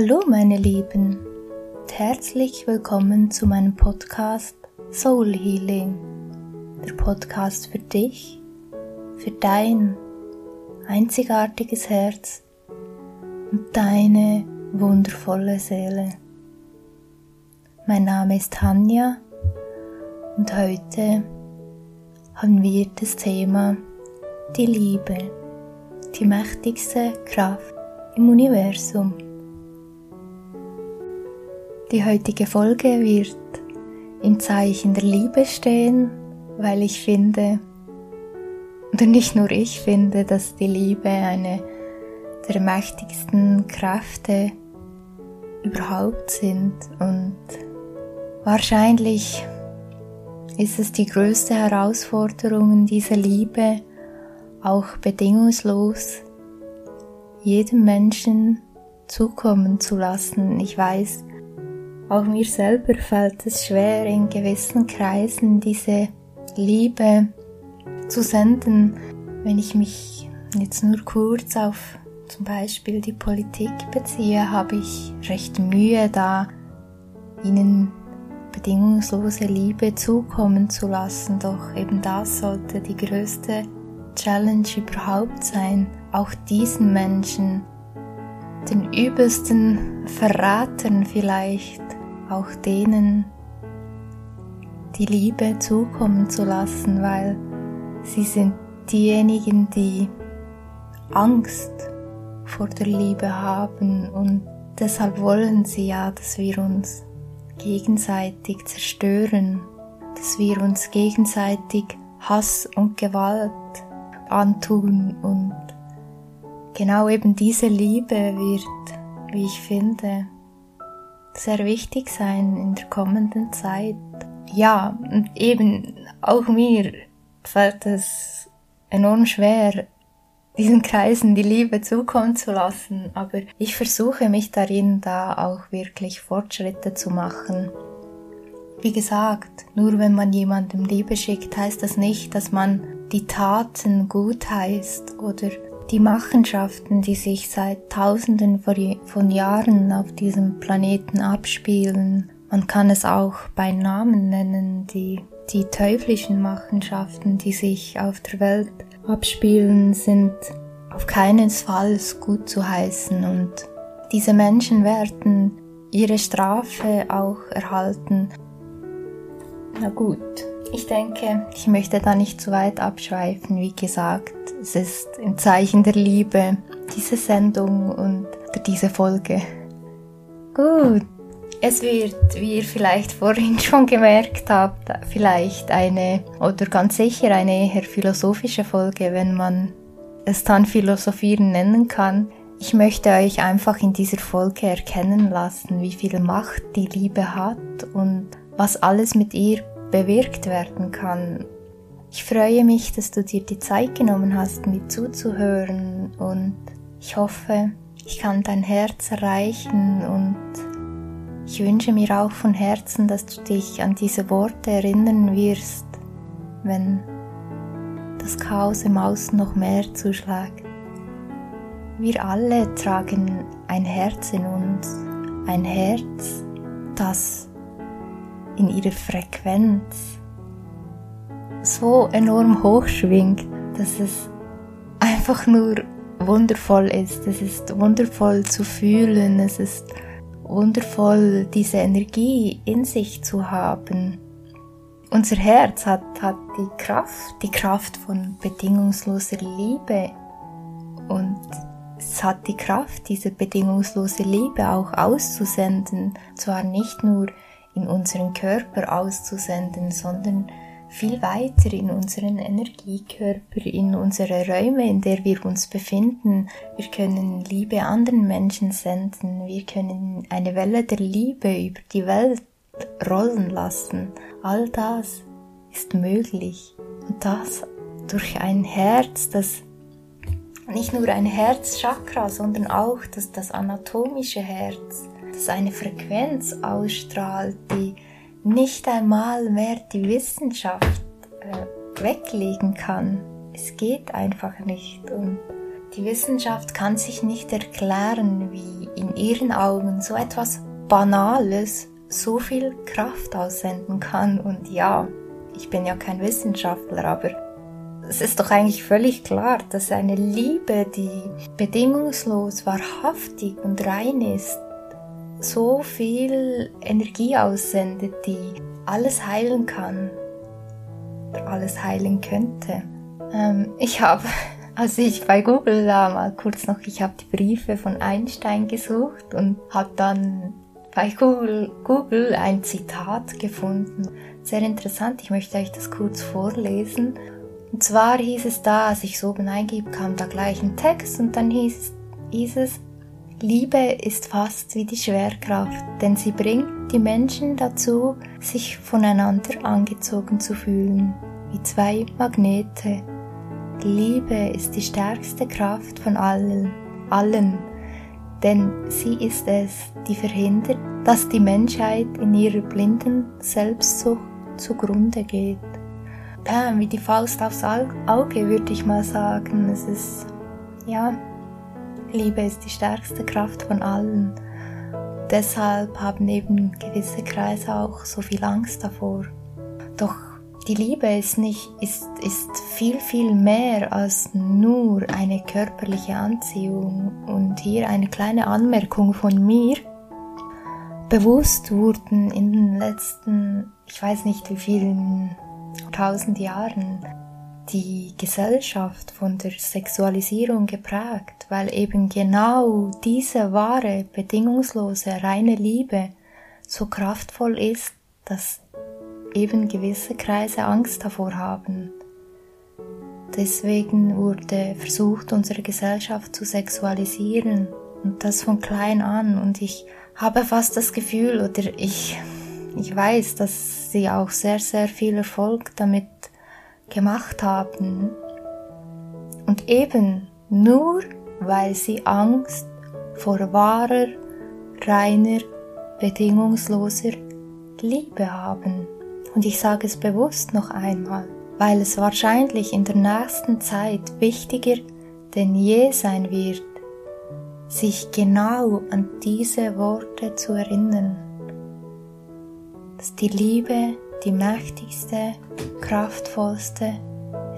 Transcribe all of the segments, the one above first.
Hallo meine Lieben und herzlich willkommen zu meinem Podcast Soul Healing, der Podcast für dich, für dein einzigartiges Herz und deine wundervolle Seele. Mein Name ist Tanja und heute haben wir das Thema die Liebe, die mächtigste Kraft im Universum. Die heutige Folge wird im Zeichen der Liebe stehen, weil ich finde, oder nicht nur ich finde, dass die Liebe eine der mächtigsten Kräfte überhaupt sind und wahrscheinlich ist es die größte Herausforderung dieser Liebe, auch bedingungslos jedem Menschen zukommen zu lassen. Ich weiß, auch mir selber fällt es schwer, in gewissen Kreisen diese Liebe zu senden, wenn ich mich jetzt nur kurz auf zum Beispiel die Politik beziehe, habe ich recht Mühe, da ihnen bedingungslose Liebe zukommen zu lassen. Doch eben das sollte die größte Challenge überhaupt sein, auch diesen Menschen, den übelsten Verratern vielleicht, auch denen die Liebe zukommen zu lassen, weil sie sind diejenigen, die Angst vor der Liebe haben und deshalb wollen sie ja, dass wir uns gegenseitig zerstören, dass wir uns gegenseitig Hass und Gewalt antun und genau eben diese Liebe wird, wie ich finde, sehr wichtig sein in der kommenden Zeit. Ja, und eben auch mir fällt es enorm schwer, diesen Kreisen die Liebe zukommen zu lassen, aber ich versuche mich darin, da auch wirklich Fortschritte zu machen. Wie gesagt, nur wenn man jemandem Liebe schickt, heißt das nicht, dass man die Taten gut heißt oder die Machenschaften, die sich seit Tausenden von Jahren auf diesem Planeten abspielen. Man kann es auch bei Namen nennen, die, die teuflischen Machenschaften, die sich auf der Welt abspielen, sind auf keinen Fall gut zu heißen und diese Menschen werden ihre Strafe auch erhalten. Na gut, ich denke, ich möchte da nicht zu weit abschweifen. Wie gesagt, es ist im Zeichen der Liebe diese Sendung und diese Folge. Gut, es wird, wie ihr vielleicht vorhin schon gemerkt habt, vielleicht eine oder ganz sicher eine eher philosophische Folge, wenn man es dann Philosophieren nennen kann. Ich möchte euch einfach in dieser Folge erkennen lassen, wie viel Macht die Liebe hat und was alles mit ihr bewirkt werden kann. Ich freue mich, dass du dir die Zeit genommen hast, mir zuzuhören und ich hoffe, ich kann dein Herz erreichen und ich wünsche mir auch von Herzen, dass du dich an diese Worte erinnern wirst, wenn das Chaos im Außen noch mehr zuschlägt. Wir alle tragen ein Herz in uns, ein Herz, das in ihrer Frequenz so enorm hoch schwingt, dass es einfach nur wundervoll ist. Es ist wundervoll zu fühlen, es ist wundervoll, diese Energie in sich zu haben. Unser Herz hat, hat die Kraft, die Kraft von bedingungsloser Liebe und es hat die Kraft, diese bedingungslose Liebe auch auszusenden, zwar nicht nur in unseren Körper auszusenden, sondern viel weiter in unseren Energiekörper, in unsere Räume, in der wir uns befinden. Wir können Liebe anderen Menschen senden. Wir können eine Welle der Liebe über die Welt rollen lassen. All das ist möglich. Und das durch ein Herz, das nicht nur ein Herzchakra, sondern auch das, das anatomische Herz, das eine Frequenz ausstrahlt, die nicht einmal mehr die Wissenschaft äh, weglegen kann. Es geht einfach nicht. Und Die Wissenschaft kann sich nicht erklären, wie in ihren Augen so etwas Banales so viel Kraft aussenden kann. Und ja, ich bin ja kein Wissenschaftler, aber es ist doch eigentlich völlig klar, dass eine Liebe, die bedingungslos, wahrhaftig und rein ist, so viel Energie aussendet, die alles heilen kann, oder alles heilen könnte. Ähm, ich habe, als ich bei Google da mal kurz noch, ich habe die Briefe von Einstein gesucht und habe dann bei Google, Google ein Zitat gefunden. Sehr interessant, ich möchte euch das kurz vorlesen. Und zwar hieß es da, als ich so oben eingib, kam da gleich ein Text und dann hieß, hieß es, Liebe ist fast wie die Schwerkraft, denn sie bringt die Menschen dazu, sich voneinander angezogen zu fühlen, wie zwei Magnete. Liebe ist die stärkste Kraft von allen, allen, denn sie ist es, die verhindert, dass die Menschheit in ihrer blinden Selbstsucht zugrunde geht bam, wie die Faust aufs Auge, würde ich mal sagen. Es ist, ja, Liebe ist die stärkste Kraft von allen. Deshalb haben eben gewisse Kreise auch so viel Angst davor. Doch die Liebe ist nicht, ist, ist viel, viel mehr als nur eine körperliche Anziehung. Und hier eine kleine Anmerkung von mir. Bewusst wurden in den letzten, ich weiß nicht wie vielen tausend Jahren die Gesellschaft von der Sexualisierung geprägt, weil eben genau diese wahre, bedingungslose, reine Liebe so kraftvoll ist, dass eben gewisse Kreise Angst davor haben. Deswegen wurde versucht, unsere Gesellschaft zu sexualisieren und das von klein an und ich habe fast das Gefühl oder ich ich weiß, dass sie auch sehr, sehr viel Erfolg damit gemacht haben. Und eben nur, weil sie Angst vor wahrer, reiner, bedingungsloser Liebe haben. Und ich sage es bewusst noch einmal, weil es wahrscheinlich in der nächsten Zeit wichtiger denn je sein wird, sich genau an diese Worte zu erinnern dass die Liebe die mächtigste, kraftvollste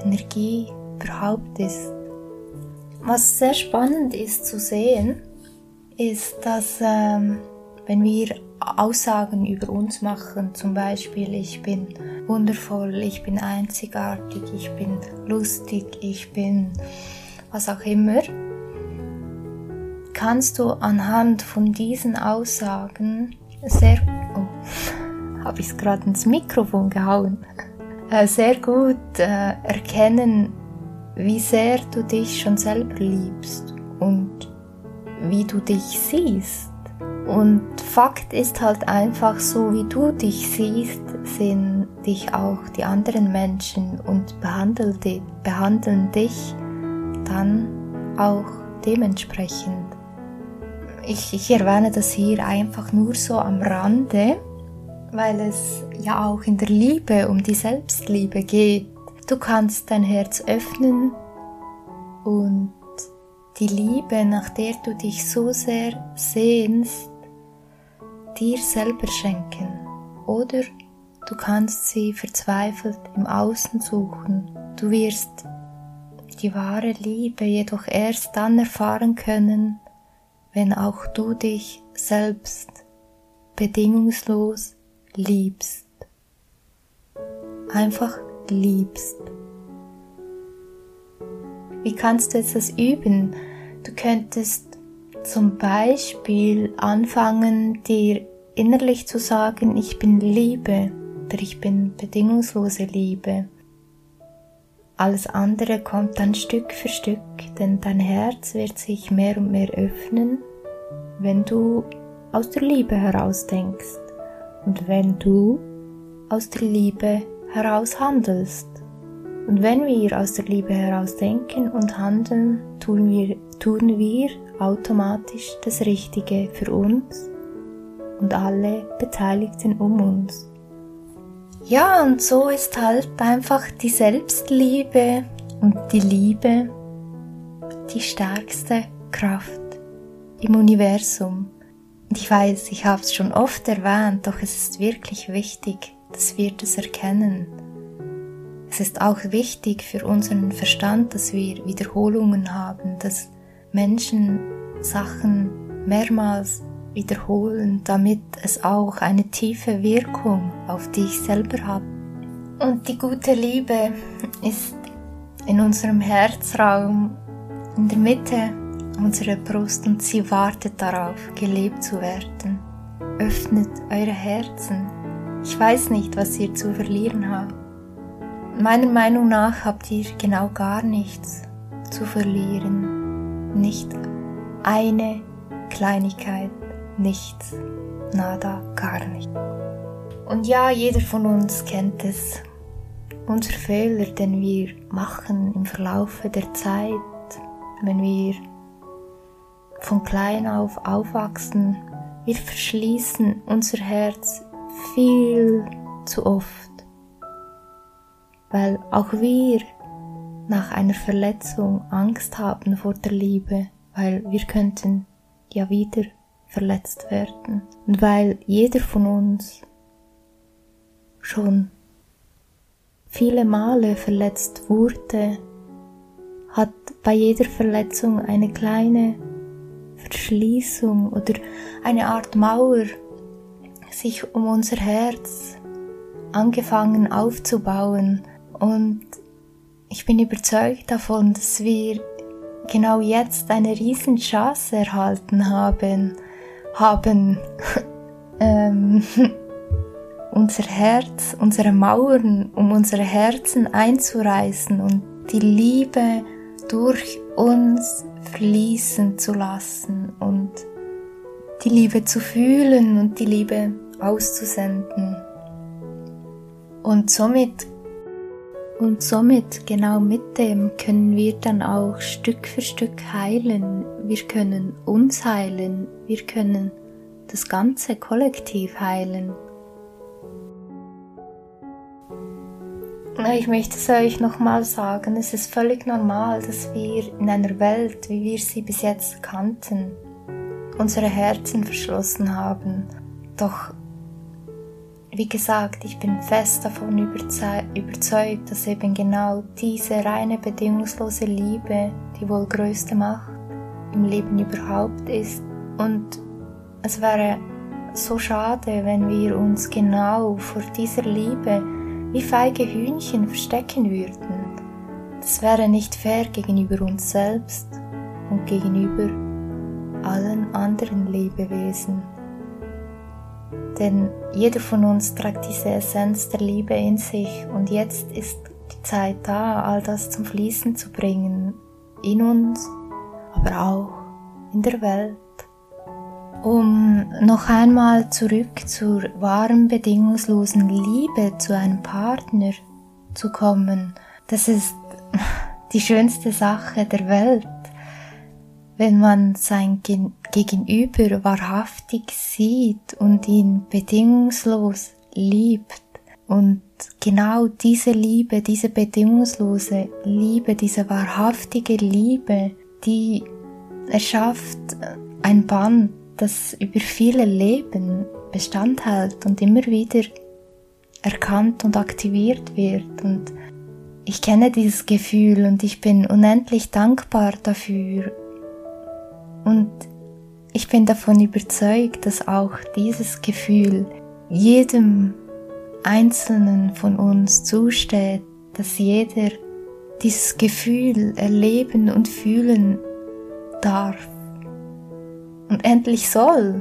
Energie überhaupt ist. Was sehr spannend ist zu sehen, ist, dass ähm, wenn wir Aussagen über uns machen, zum Beispiel ich bin wundervoll, ich bin einzigartig, ich bin lustig, ich bin was auch immer, kannst du anhand von diesen Aussagen sehr... Oh habe ich es gerade ins Mikrofon gehauen, äh, sehr gut äh, erkennen, wie sehr du dich schon selber liebst und wie du dich siehst. Und Fakt ist halt einfach so, wie du dich siehst, sehen dich auch die anderen Menschen und behandeln, behandeln dich dann auch dementsprechend. Ich, ich erwähne das hier einfach nur so am Rande, weil es ja auch in der Liebe um die Selbstliebe geht. Du kannst dein Herz öffnen und die Liebe, nach der du dich so sehr sehnst, dir selber schenken. Oder du kannst sie verzweifelt im Außen suchen. Du wirst die wahre Liebe jedoch erst dann erfahren können, wenn auch du dich selbst bedingungslos liebst. Einfach liebst. Wie kannst du jetzt das üben? Du könntest zum Beispiel anfangen, dir innerlich zu sagen, ich bin Liebe oder ich bin bedingungslose Liebe. Alles andere kommt dann Stück für Stück, denn dein Herz wird sich mehr und mehr öffnen, wenn du aus der Liebe heraus denkst und wenn du aus der Liebe heraus handelst. Und wenn wir aus der Liebe heraus denken und handeln, tun wir, tun wir automatisch das Richtige für uns und alle Beteiligten um uns. Ja, und so ist halt einfach die Selbstliebe und die Liebe die stärkste Kraft im Universum. Und ich weiß, ich habe es schon oft erwähnt, doch es ist wirklich wichtig, dass wir das erkennen. Es ist auch wichtig für unseren Verstand, dass wir Wiederholungen haben, dass Menschen Sachen mehrmals wiederholen, damit es auch eine tiefe Wirkung auf dich selber hat. Und die gute Liebe ist in unserem Herzraum in der Mitte unserer Brust und sie wartet darauf, gelebt zu werden. Öffnet eure Herzen. Ich weiß nicht, was ihr zu verlieren habt. Meiner Meinung nach habt ihr genau gar nichts zu verlieren. Nicht eine Kleinigkeit, nichts, nada, gar nicht. Und ja, jeder von uns kennt es. Unser Fehler, den wir machen im Verlaufe der Zeit, wenn wir von klein auf aufwachsen, wir verschließen unser Herz viel zu oft, weil auch wir nach einer Verletzung Angst haben vor der Liebe, weil wir könnten ja wieder verletzt werden. Und weil jeder von uns schon viele Male verletzt wurde, hat bei jeder Verletzung eine kleine Verschließung oder eine Art Mauer sich um unser Herz angefangen aufzubauen. Und ich bin überzeugt davon, dass wir genau jetzt eine riesen Chance erhalten haben, haben ähm, unser Herz, unsere Mauern um unsere Herzen einzureißen und die Liebe durch uns fließen zu lassen die Liebe zu fühlen und die Liebe auszusenden. Und somit und somit genau mit dem können wir dann auch Stück für Stück heilen. Wir können uns heilen. Wir können das ganze Kollektiv heilen. Ich möchte es euch nochmal sagen, es ist völlig normal, dass wir in einer Welt, wie wir sie bis jetzt kannten, unsere Herzen verschlossen haben. Doch, wie gesagt, ich bin fest davon überzeugt, dass eben genau diese reine bedingungslose Liebe die wohl größte Macht im Leben überhaupt ist. Und es wäre so schade, wenn wir uns genau vor dieser Liebe wie feige Hühnchen verstecken würden. Das wäre nicht fair gegenüber uns selbst und gegenüber allen anderen Lebewesen. Denn jeder von uns trägt diese Essenz der Liebe in sich und jetzt ist die Zeit da, all das zum Fließen zu bringen, in uns, aber auch in der Welt. Um noch einmal zurück zur wahren bedingungslosen Liebe zu einem Partner zu kommen, das ist die schönste Sache der Welt, wenn man sein Gegenüber wahrhaftig sieht und ihn bedingungslos liebt. Und genau diese Liebe, diese bedingungslose Liebe, diese wahrhaftige Liebe, die erschafft ein Band, das über viele Leben Bestand hält und immer wieder erkannt und aktiviert wird. Und ich kenne dieses Gefühl und ich bin unendlich dankbar dafür. Und ich bin davon überzeugt, dass auch dieses Gefühl jedem Einzelnen von uns zusteht, dass jeder dieses Gefühl erleben und fühlen darf und endlich soll.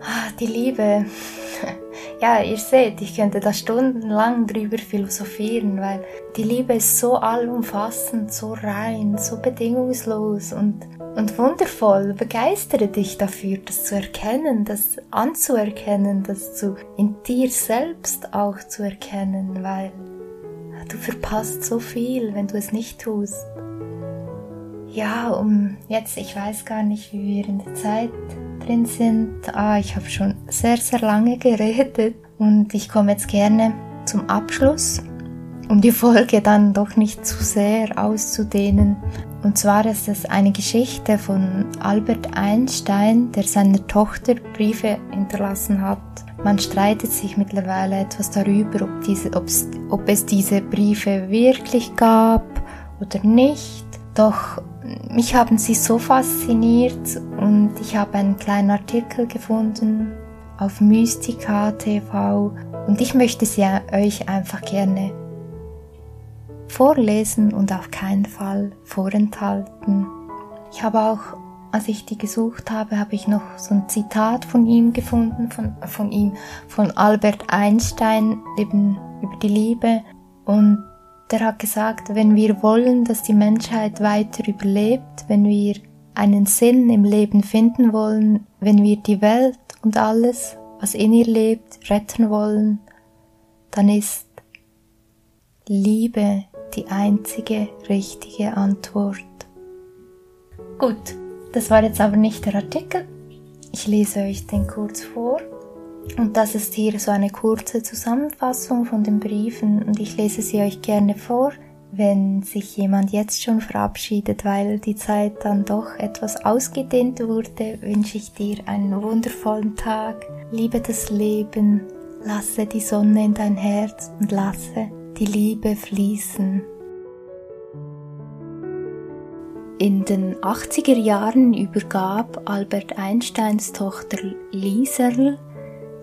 Ah, die Liebe. Ja, ihr seht, ich könnte da stundenlang drüber philosophieren, weil die Liebe ist so allumfassend, so rein, so bedingungslos und, und wundervoll. Begeistere dich dafür, das zu erkennen, das anzuerkennen, das zu, in dir selbst auch zu erkennen, weil du verpasst so viel, wenn du es nicht tust ja, um jetzt, ich weiß gar nicht, wie wir in der Zeit drin sind. Ah, ich habe schon sehr, sehr lange geredet und ich komme jetzt gerne zum Abschluss. um die Folge dann doch nicht zu sehr auszudehnen. Und zwar ist es eine Geschichte von Albert Einstein, der seiner Tochter Briefe hinterlassen hat. Man streitet sich mittlerweile etwas darüber, ob, diese, ob es diese Briefe wirklich gab oder nicht. Doch mich haben sie so fasziniert und ich habe einen kleinen Artikel gefunden auf Mystica TV und ich möchte sie euch einfach gerne vorlesen und auf keinen Fall vorenthalten. Ich habe auch, als ich die gesucht habe, habe ich noch so ein Zitat von ihm gefunden, von, von ihm, von Albert Einstein, eben über die Liebe. Und der hat gesagt, wenn wir wollen, dass die Menschheit weiter überlebt, wenn wir einen Sinn im Leben finden wollen, wenn wir die Welt und alles, was in ihr lebt, retten wollen, dann ist Liebe die einzige richtige Antwort. Gut, das war jetzt aber nicht der Artikel. Ich lese euch den kurz vor. Und das ist hier so eine kurze Zusammenfassung von den Briefen und ich lese sie euch gerne vor. Wenn sich jemand jetzt schon verabschiedet, weil die Zeit dann doch etwas ausgedehnt wurde, wünsche ich dir einen wundervollen Tag. Liebe das Leben, lasse die Sonne in dein Herz und lasse die Liebe fließen. In den 80er Jahren übergab Albert Einsteins Tochter Lieserl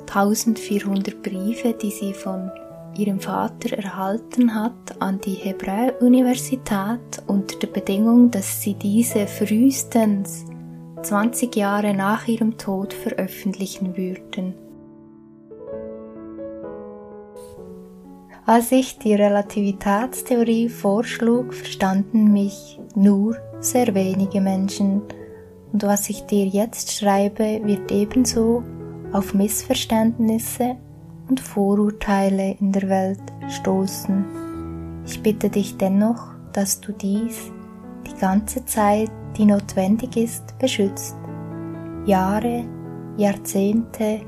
1400 Briefe, die sie von ihrem Vater erhalten hat, an die Hebräer-Universität unter der Bedingung, dass sie diese frühestens 20 Jahre nach ihrem Tod veröffentlichen würden. Als ich die Relativitätstheorie vorschlug, verstanden mich nur sehr wenige Menschen, und was ich dir jetzt schreibe, wird ebenso auf Missverständnisse und Vorurteile in der Welt stoßen. Ich bitte dich dennoch, dass du dies die ganze Zeit, die notwendig ist, beschützt. Jahre, Jahrzehnte,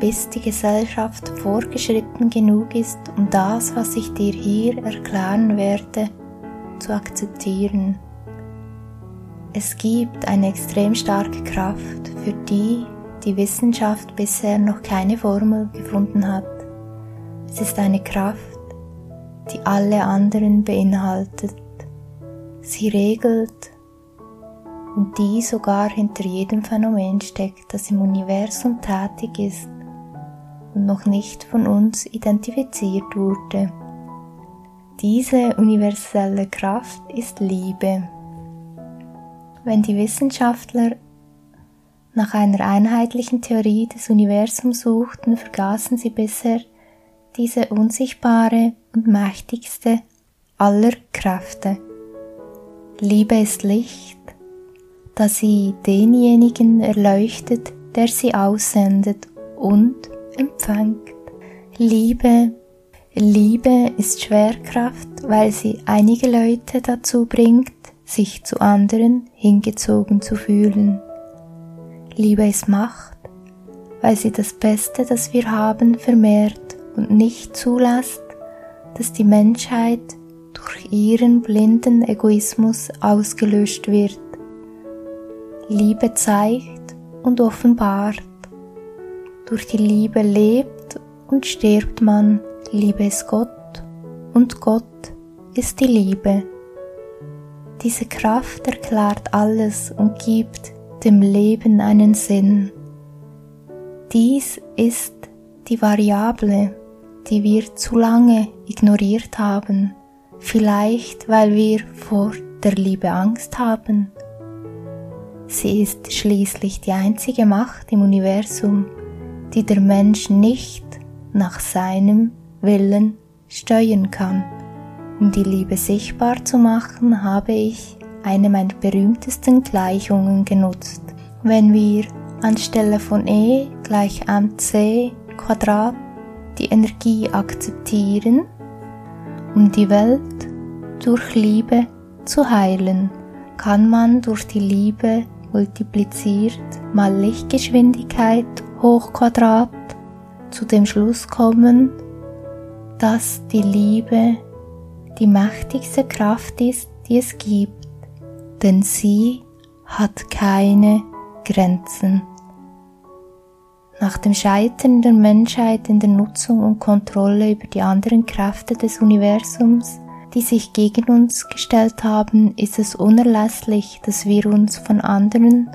bis die Gesellschaft vorgeschritten genug ist, um das, was ich dir hier erklären werde, zu akzeptieren. Es gibt eine extrem starke Kraft, für die die Wissenschaft bisher noch keine Formel gefunden hat. Es ist eine Kraft, die alle anderen beinhaltet. Sie regelt und die sogar hinter jedem Phänomen steckt, das im Universum tätig ist und noch nicht von uns identifiziert wurde. Diese universelle Kraft ist Liebe. Wenn die Wissenschaftler nach einer einheitlichen Theorie des Universums suchten, vergaßen sie bisher diese unsichtbare und mächtigste aller Kräfte. Liebe ist Licht, da sie denjenigen erleuchtet, der sie aussendet und empfängt. Liebe, Liebe ist Schwerkraft, weil sie einige Leute dazu bringt, sich zu anderen hingezogen zu fühlen. Liebe ist Macht, weil sie das Beste, das wir haben, vermehrt und nicht zulässt, dass die Menschheit durch ihren blinden Egoismus ausgelöscht wird. Liebe zeigt und offenbart durch die Liebe lebt und stirbt man, Liebe ist Gott und Gott ist die Liebe. Diese Kraft erklärt alles und gibt dem Leben einen Sinn. Dies ist die Variable, die wir zu lange ignoriert haben, vielleicht weil wir vor der Liebe Angst haben. Sie ist schließlich die einzige Macht im Universum, die der Mensch nicht nach seinem Willen steuern kann. Um die Liebe sichtbar zu machen, habe ich eine meiner berühmtesten Gleichungen genutzt. Wenn wir anstelle von E gleich mc Quadrat die Energie akzeptieren, um die Welt durch Liebe zu heilen, kann man durch die Liebe multipliziert mal Lichtgeschwindigkeit hoch Quadrat zu dem Schluss kommen, dass die Liebe die mächtigste Kraft ist, die es gibt, denn sie hat keine Grenzen. Nach dem Scheitern der Menschheit in der Nutzung und Kontrolle über die anderen Kräfte des Universums, die sich gegen uns gestellt haben, ist es unerlässlich, dass wir uns von anderen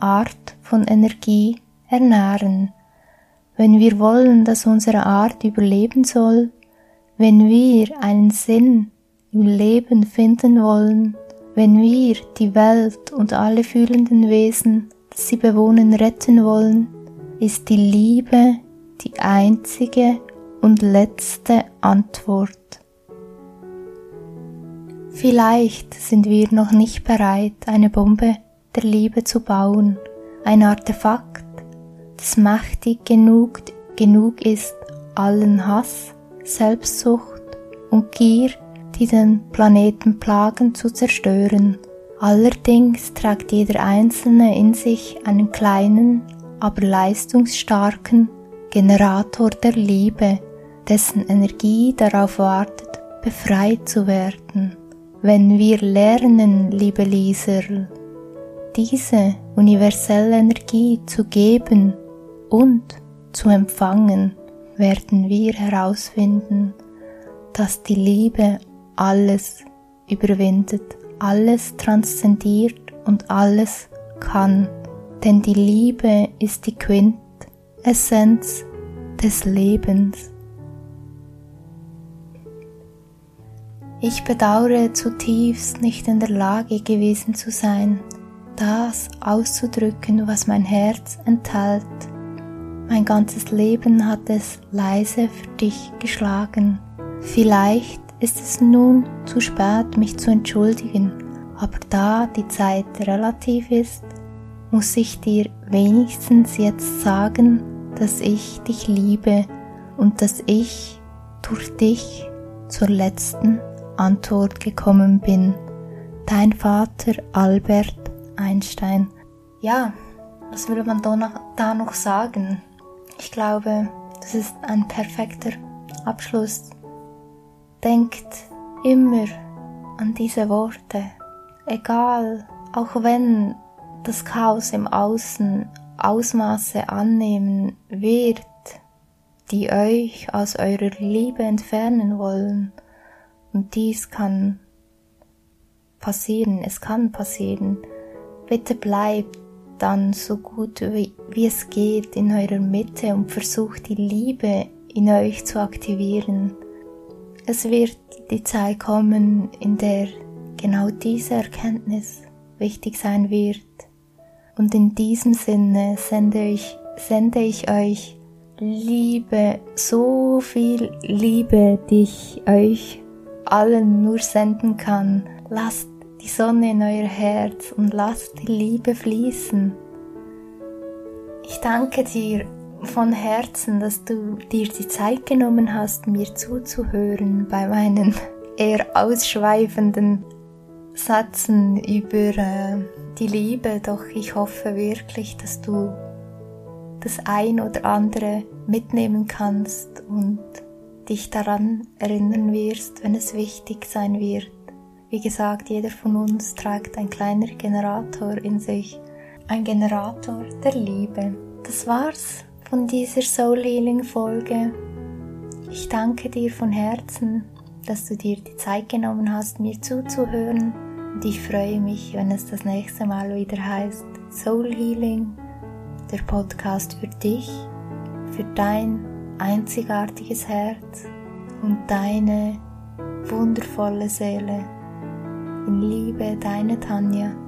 Art von Energie ernähren. Wenn wir wollen, dass unsere Art überleben soll, wenn wir einen Sinn im Leben finden wollen, wenn wir die Welt und alle fühlenden Wesen, die sie bewohnen, retten wollen, ist die Liebe die einzige und letzte Antwort. Vielleicht sind wir noch nicht bereit, eine Bombe der Liebe zu bauen, ein Artefakt, das mächtig genug, genug ist, allen Hass, Selbstsucht und Gier, die den Planeten plagen, zu zerstören. Allerdings trägt jeder Einzelne in sich einen kleinen, aber leistungsstarken Generator der Liebe, dessen Energie darauf wartet, befreit zu werden. Wenn wir lernen, liebe Lieserl, diese universelle Energie zu geben und zu empfangen, werden wir herausfinden, dass die Liebe alles überwindet, alles transzendiert und alles kann. Denn die Liebe ist die Quintessenz des Lebens. Ich bedauere zutiefst nicht in der Lage gewesen zu sein, das auszudrücken, was mein Herz enthält mein ganzes Leben hat es leise für dich geschlagen. Vielleicht ist es nun zu spät, mich zu entschuldigen, aber da die Zeit relativ ist, muss ich dir wenigstens jetzt sagen, dass ich dich liebe und dass ich durch dich zur letzten Antwort gekommen bin. Dein Vater Albert Einstein. Ja, was würde man da noch, sagen? Ich glaube, das ist ein perfekter Abschluss. Denkt immer an diese Worte, egal, auch wenn das Chaos im Außen Ausmaße annehmen wird, die euch aus eurer Liebe entfernen wollen. Und dies kann passieren, es kann passieren. Bitte bleibt dann so gut wie, wie es geht in eurer Mitte und versucht die Liebe in euch zu aktivieren. Es wird die Zeit kommen, in der genau diese Erkenntnis wichtig sein wird. Und in diesem Sinne sende ich, sende ich euch Liebe, so viel Liebe, die ich euch allen nur senden kann. Lasst die Sonne in euer Herz und lasst die Liebe fließen. Ich danke dir von Herzen, dass du dir die Zeit genommen hast, mir zuzuhören bei meinen eher ausschweifenden Sätzen über äh, die Liebe, doch ich hoffe wirklich, dass du das ein oder andere mitnehmen kannst und dich daran erinnern wirst, wenn es wichtig sein wird. Wie gesagt, jeder von uns trägt ein kleiner Generator in sich. Ein Generator der Liebe. Das war's von dieser Soul Healing Folge. Ich danke dir von Herzen, dass du dir die Zeit genommen hast, mir zuzuhören. Und ich freue mich, wenn es das nächste Mal wieder heißt Soul Healing, der Podcast für dich, für dein einzigartiges Herz und deine wundervolle Seele. In Liebe, deine Tanja.